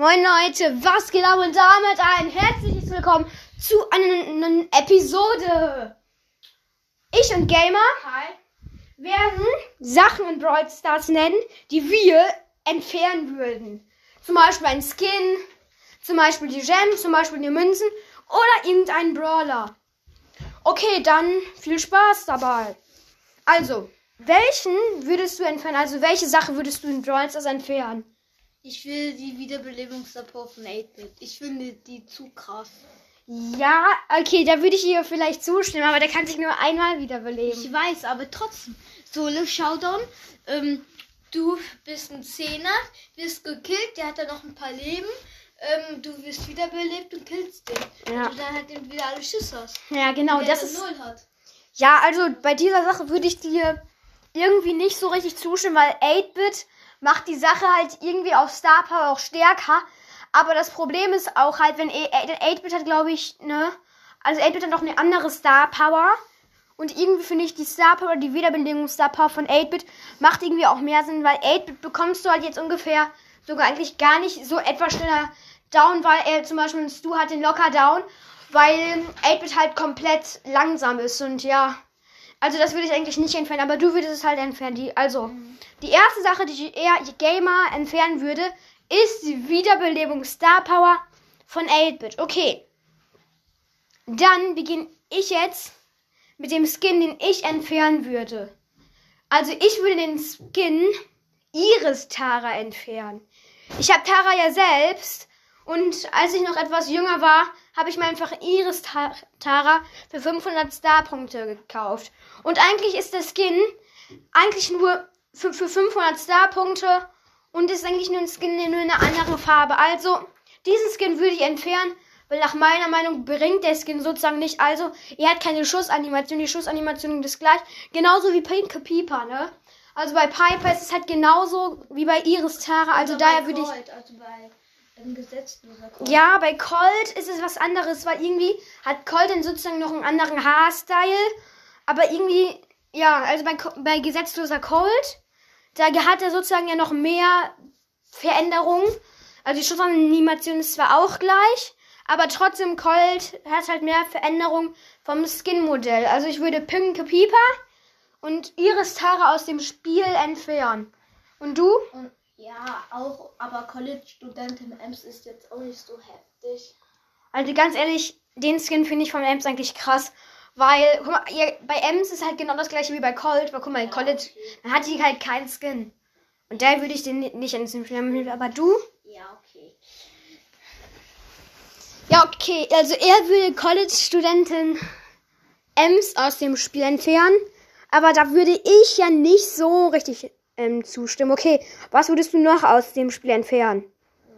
Moin Leute, was geht ab und damit ein herzliches Willkommen zu einer neuen Episode. Ich und Gamer Hi. werden Sachen in Brawl Stars nennen, die wir entfernen würden. Zum Beispiel ein Skin, zum Beispiel die Gems, zum Beispiel die Münzen oder irgendein Brawler. Okay, dann viel Spaß dabei. Also, welchen würdest du entfernen? Also, welche Sache würdest du in Brawl Stars entfernen? Ich will die Wiederbelebungsdepot von 8-Bit. Ich finde die zu krass. Ja, okay, da würde ich ihr vielleicht zustimmen, aber der kann sich nur einmal wiederbeleben. Ich weiß, aber trotzdem. Solo Showdown. Ähm, du bist ein Zehner, wirst gekillt, der hat dann noch ein paar Leben. Ähm, du wirst wiederbelebt und killst den. Ja. Und du dann halt eben wieder alle Schüsse hast. Ja, genau, das ist. null hat. Ja, also bei dieser Sache würde ich dir irgendwie nicht so richtig zustimmen, weil 8-Bit macht die Sache halt irgendwie auf Star Power auch stärker. Aber das Problem ist auch halt, wenn 8-Bit hat, glaube ich, ne? Also 8-Bit hat noch eine andere Star Power. Und irgendwie finde ich die Star Power, die Wiederbelebung Star Power von 8-Bit macht irgendwie auch mehr Sinn, weil 8-Bit bekommst du halt jetzt ungefähr sogar eigentlich gar nicht so etwas schneller down, weil er zum Beispiel Stu hat den locker down, weil 8-Bit halt komplett langsam ist und ja. Also das würde ich eigentlich nicht entfernen, aber du würdest es halt entfernen. Die, also, die erste Sache, die ich eher Gamer entfernen würde, ist die Wiederbelebung Star Power von 8-Bit. Okay. Dann beginne ich jetzt mit dem Skin, den ich entfernen würde. Also ich würde den Skin Iris Tara entfernen. Ich habe Tara ja selbst und als ich noch etwas jünger war, habe ich mir einfach Iris Ta- Tara für 500 Star-Punkte gekauft. Und eigentlich ist der Skin eigentlich nur für, für 500 Star-Punkte und ist eigentlich nur ein Skin in nur eine andere Farbe. Also, diesen Skin würde ich entfernen, weil nach meiner Meinung bringt der Skin sozusagen nicht. Also, er hat keine Schussanimation. Die Schussanimation ist gleich. Genauso wie Pink Piper, ne? Also bei Piper ist es halt genauso wie bei Iris Tara. Also Oder daher bei würde ich. Also bei. Ja, bei Colt ist es was anderes, weil irgendwie hat Colt dann sozusagen noch einen anderen Haarstyle. Aber irgendwie, ja, also bei, bei gesetzloser Colt, da hat er sozusagen ja noch mehr Veränderungen. Also die Schussanimation ist zwar auch gleich, aber trotzdem Colt hat halt mehr Veränderungen vom Skin-Modell. Also ich würde Pink Pieper und Iris Tara aus dem Spiel entfernen. Und du? Und ja, auch, aber College-Studentin Ems ist jetzt auch nicht so heftig. Also ganz ehrlich, den Skin finde ich von Ems eigentlich krass. Weil, guck mal, ihr, bei Ems ist halt genau das gleiche wie bei Colt. Weil guck mal, in College, dann hat die halt keinen Skin. Und da würde ich den ni- nicht entfernen. Aber du? Ja, okay. Ja, okay. Also er würde College-Studentin Ems aus dem Spiel entfernen. Aber da würde ich ja nicht so richtig ähm, zustimmen. Okay, was würdest du noch aus dem Spiel entfernen?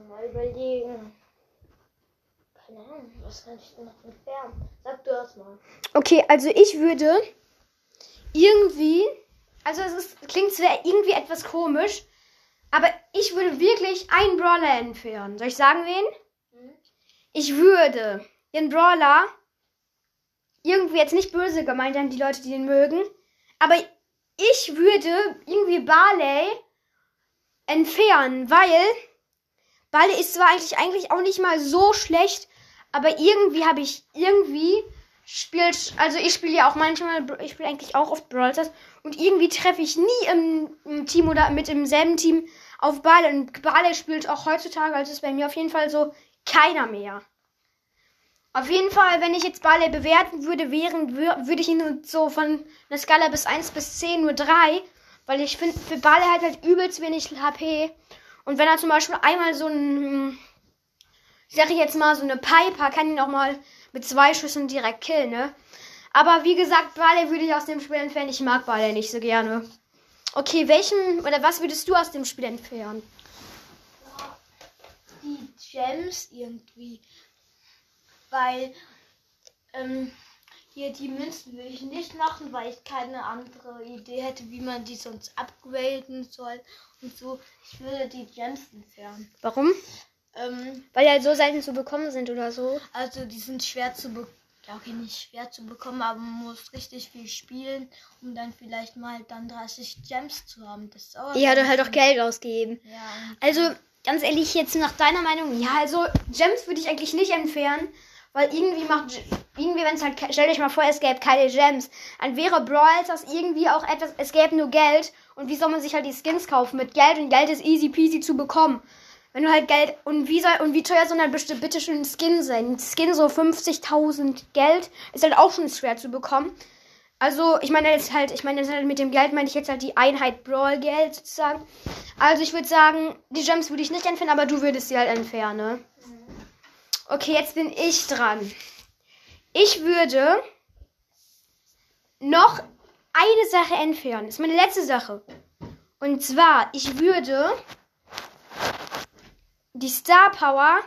Mal überlegen. Keine Ahnung, was kann ich denn noch entfernen? Sag du erst mal. Okay, also ich würde irgendwie, also es ist, klingt zwar irgendwie etwas komisch, aber ich würde wirklich einen Brawler entfernen. Soll ich sagen wen? Hm? Ich würde den Brawler irgendwie jetzt nicht böse gemeint an die Leute, die den mögen, aber ich würde irgendwie Barley entfernen, weil Barley ist zwar eigentlich eigentlich auch nicht mal so schlecht, aber irgendwie habe ich irgendwie spielt, also ich spiele ja auch manchmal, ich spiele eigentlich auch oft Brawl Stars und irgendwie treffe ich nie im, im Team oder mit im selben Team auf Barley und Barley spielt auch heutzutage, also ist bei mir auf jeden Fall so keiner mehr. Auf jeden Fall, wenn ich jetzt Barley bewerten würde, wären, wür- würde ich ihn so von einer Skala bis 1 bis 10 nur 3, weil ich finde, für Barley hat halt übelst wenig HP. Und wenn er zum Beispiel einmal so ein, ich sag jetzt mal, so eine Piper kann ihn auch mal mit zwei Schüssen direkt killen, ne? Aber wie gesagt, Barley würde ich aus dem Spiel entfernen. Ich mag Barley nicht so gerne. Okay, welchen oder was würdest du aus dem Spiel entfernen? Die Gems irgendwie. Weil, ähm, hier die Münzen will ich nicht machen, weil ich keine andere Idee hätte, wie man die sonst upgraden soll und so. Ich würde die Gems entfernen. Warum? Ähm, Weil die halt so selten zu bekommen sind oder so. also die sind schwer zu bekommen. Ja, okay, nicht schwer zu bekommen, aber man muss richtig viel spielen, um dann vielleicht mal dann 30 Gems zu haben. Das dauert Ja, dann du halt auch. Geld ausgeben. Ja, Also, ganz ehrlich, jetzt nach deiner Meinung, ja, also Gems würde ich eigentlich nicht entfernen, weil irgendwie macht, irgendwie, wenn es halt, stell dich mal vor, es gäbe keine Gems, dann wäre Brawl das irgendwie auch etwas, es gäbe nur Geld und wie soll man sich halt die Skins kaufen mit Geld und Geld ist easy peasy zu bekommen. Wenn du halt Geld und wie soll und wie teuer soll dann bitte, bitte schön ein Skin sein? Ein Skin so 50.000 Geld ist halt auch schon schwer zu bekommen. Also, ich meine jetzt halt, ich meine jetzt halt mit dem Geld meine ich jetzt halt die Einheit Brawl Geld sozusagen. Also, ich würde sagen, die Gems würde ich nicht entfernen, aber du würdest sie halt entfernen. Ne? Okay, jetzt bin ich dran. Ich würde noch eine Sache entfernen. Das ist meine letzte Sache. Und zwar, ich würde die Star Power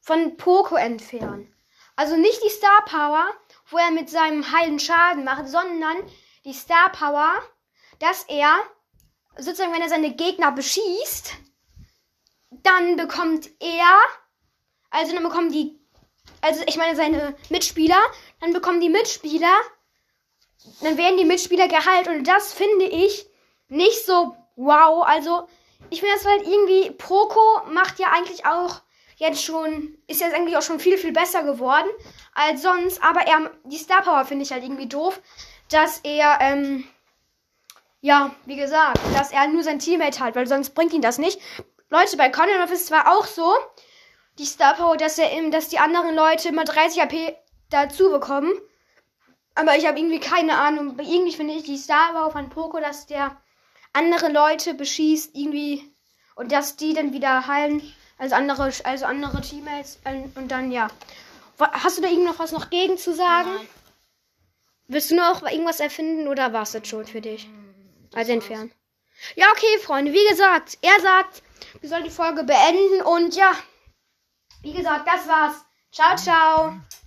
von Poco entfernen. Also nicht die Star Power, wo er mit seinem heilen Schaden macht, sondern die Star Power, dass er sozusagen, wenn er seine Gegner beschießt, dann bekommt er, also dann bekommen die, also ich meine seine Mitspieler, dann bekommen die Mitspieler, dann werden die Mitspieler geheilt und das finde ich nicht so wow. Also ich finde das halt irgendwie, Proko macht ja eigentlich auch jetzt schon, ist jetzt eigentlich auch schon viel, viel besser geworden als sonst. Aber er, die Star Power finde ich halt irgendwie doof, dass er, ähm, ja, wie gesagt, dass er nur sein Teammate hat, weil sonst bringt ihn das nicht. Leute, bei Conan ist zwar auch so, die Star Power, dass er, dass die anderen Leute immer 30 AP dazu bekommen. Aber ich habe irgendwie keine Ahnung. Irgendwie finde ich die Star Power von Poco, dass der andere Leute beschießt, irgendwie. Und dass die dann wieder heilen als andere, also andere Teammates. Und dann, ja. Hast du da irgend noch was noch gegen zu sagen? Nein. Willst du noch irgendwas erfinden oder war es das schon für dich? Das also entfernen. Ja, okay, Freunde. Wie gesagt, er sagt, wir sollen die Folge beenden. Und ja, wie gesagt, das war's. Ciao, ciao.